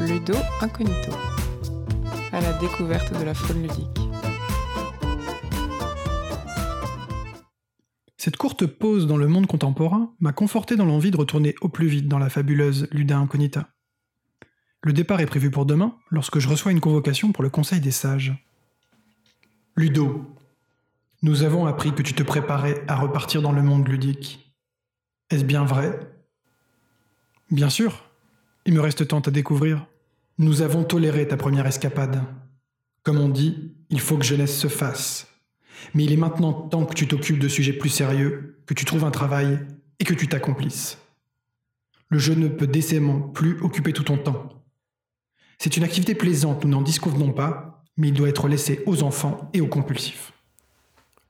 Ludo Incognito, à la découverte de la faune ludique. Cette courte pause dans le monde contemporain m'a conforté dans l'envie de retourner au plus vite dans la fabuleuse Luda Incognita. Le départ est prévu pour demain, lorsque je reçois une convocation pour le Conseil des sages. Ludo, nous avons appris que tu te préparais à repartir dans le monde ludique. Est-ce bien vrai? Bien sûr. Il me reste tant à découvrir. Nous avons toléré ta première escapade. Comme on dit, il faut que jeunesse se fasse. Mais il est maintenant temps que tu t'occupes de sujets plus sérieux, que tu trouves un travail et que tu t'accomplisses. Le jeu ne peut décemment plus occuper tout ton temps. C'est une activité plaisante, nous n'en disconvenons pas, mais il doit être laissé aux enfants et aux compulsifs.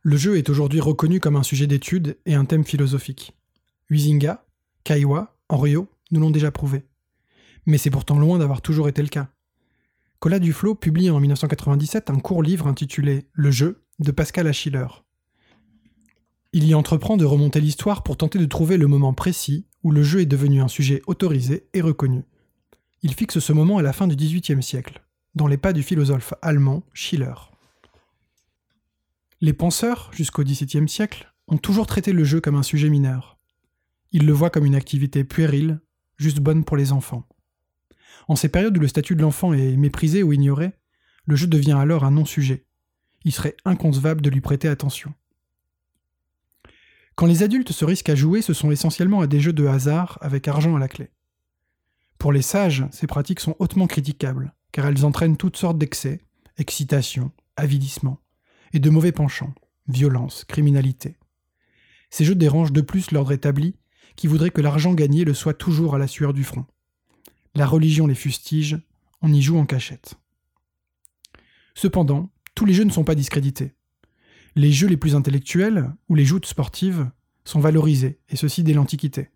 Le jeu est aujourd'hui reconnu comme un sujet d'étude et un thème philosophique. Huizinga, Kaiwa, Henriot nous l'ont déjà prouvé. Mais c'est pourtant loin d'avoir toujours été le cas. Colas Duflo publie en 1997 un court livre intitulé Le jeu de Pascal Achiller. Il y entreprend de remonter l'histoire pour tenter de trouver le moment précis où le jeu est devenu un sujet autorisé et reconnu. Il fixe ce moment à la fin du XVIIIe siècle, dans les pas du philosophe allemand Schiller. Les penseurs, jusqu'au XVIIe siècle, ont toujours traité le jeu comme un sujet mineur. Ils le voient comme une activité puérile, juste bonne pour les enfants. En ces périodes où le statut de l'enfant est méprisé ou ignoré, le jeu devient alors un non-sujet. Il serait inconcevable de lui prêter attention. Quand les adultes se risquent à jouer, ce sont essentiellement à des jeux de hasard avec argent à la clé. Pour les sages, ces pratiques sont hautement critiquables, car elles entraînent toutes sortes d'excès, excitation, avidissement, et de mauvais penchants, violence, criminalité. Ces jeux dérangent de plus l'ordre établi, qui voudrait que l'argent gagné le soit toujours à la sueur du front. La religion les fustige, on y joue en cachette. Cependant, tous les jeux ne sont pas discrédités. Les jeux les plus intellectuels, ou les joutes sportives, sont valorisés, et ceci dès l'Antiquité,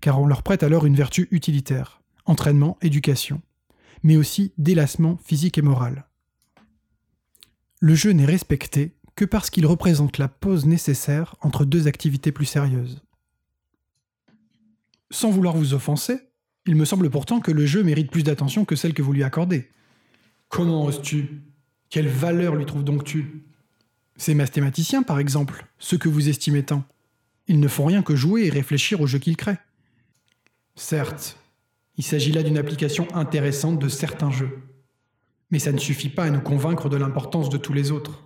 car on leur prête alors une vertu utilitaire, entraînement, éducation, mais aussi délassement physique et moral. Le jeu n'est respecté que parce qu'il représente la pause nécessaire entre deux activités plus sérieuses. Sans vouloir vous offenser, il me semble pourtant que le jeu mérite plus d'attention que celle que vous lui accordez. Comment oses-tu? Quelle valeur lui trouves donc-tu Ces mathématiciens, par exemple, ceux que vous estimez tant, ils ne font rien que jouer et réfléchir au jeu qu'ils créent. Certes, il s'agit là d'une application intéressante de certains jeux. Mais ça ne suffit pas à nous convaincre de l'importance de tous les autres.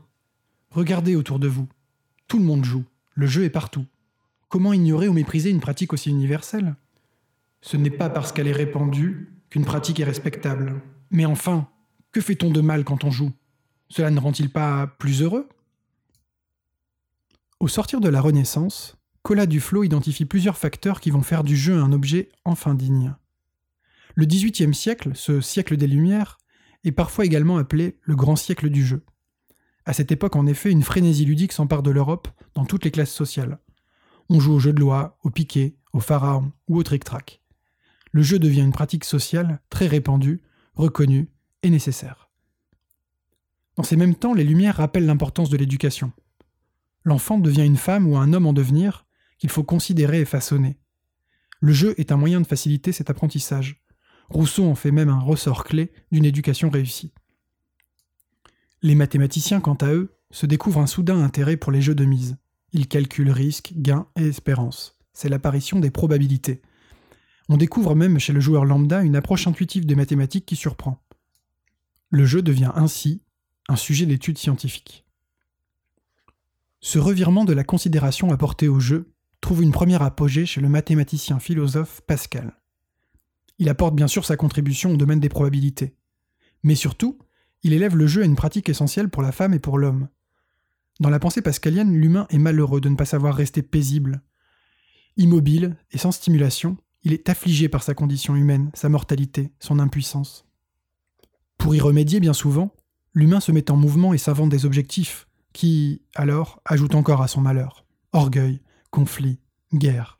Regardez autour de vous. Tout le monde joue. Le jeu est partout. Comment ignorer ou mépriser une pratique aussi universelle? Ce n'est pas parce qu'elle est répandue qu'une pratique est respectable. Mais enfin, que fait-on de mal quand on joue? Cela ne rend-il pas plus heureux? Au sortir de la Renaissance, Colas Duflo identifie plusieurs facteurs qui vont faire du jeu un objet enfin digne. Le XVIIIe siècle, ce siècle des Lumières, est parfois également appelé le grand siècle du jeu. À cette époque, en effet, une frénésie ludique s'empare de l'Europe dans toutes les classes sociales. On joue au jeu de loi, au piquet, au pharaon ou au trick-track. Le jeu devient une pratique sociale très répandue, reconnue et nécessaire. Dans ces mêmes temps, les Lumières rappellent l'importance de l'éducation. L'enfant devient une femme ou un homme en devenir qu'il faut considérer et façonner. Le jeu est un moyen de faciliter cet apprentissage. Rousseau en fait même un ressort clé d'une éducation réussie. Les mathématiciens, quant à eux, se découvrent un soudain intérêt pour les jeux de mise. Il calcule risque, gain et espérance. C'est l'apparition des probabilités. On découvre même chez le joueur lambda une approche intuitive des mathématiques qui surprend. Le jeu devient ainsi un sujet d'étude scientifique. Ce revirement de la considération apportée au jeu trouve une première apogée chez le mathématicien philosophe Pascal. Il apporte bien sûr sa contribution au domaine des probabilités. Mais surtout, il élève le jeu à une pratique essentielle pour la femme et pour l'homme. Dans la pensée pascalienne, l'humain est malheureux de ne pas savoir rester paisible. Immobile et sans stimulation, il est affligé par sa condition humaine, sa mortalité, son impuissance. Pour y remédier bien souvent, l'humain se met en mouvement et s'invente des objectifs, qui, alors, ajoutent encore à son malheur. Orgueil, conflit, guerre.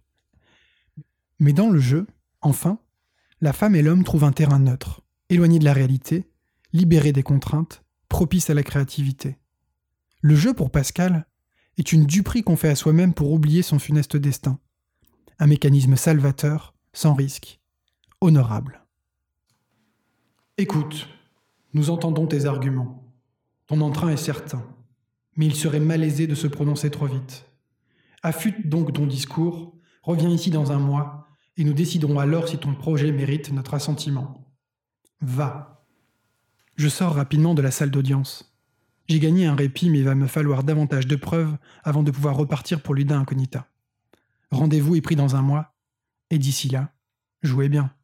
Mais dans le jeu, enfin, la femme et l'homme trouvent un terrain neutre, éloigné de la réalité, libéré des contraintes, propice à la créativité. Le jeu, pour Pascal, est une duperie qu'on fait à soi-même pour oublier son funeste destin. Un mécanisme salvateur, sans risque, honorable. Écoute, nous entendons tes arguments. Ton entrain est certain, mais il serait malaisé de se prononcer trop vite. Affûte donc ton discours, reviens ici dans un mois, et nous déciderons alors si ton projet mérite notre assentiment. Va. Je sors rapidement de la salle d'audience. J'ai gagné un répit, mais il va me falloir davantage de preuves avant de pouvoir repartir pour l'Uda Incognita. Rendez-vous est pris dans un mois, et d'ici là, jouez bien.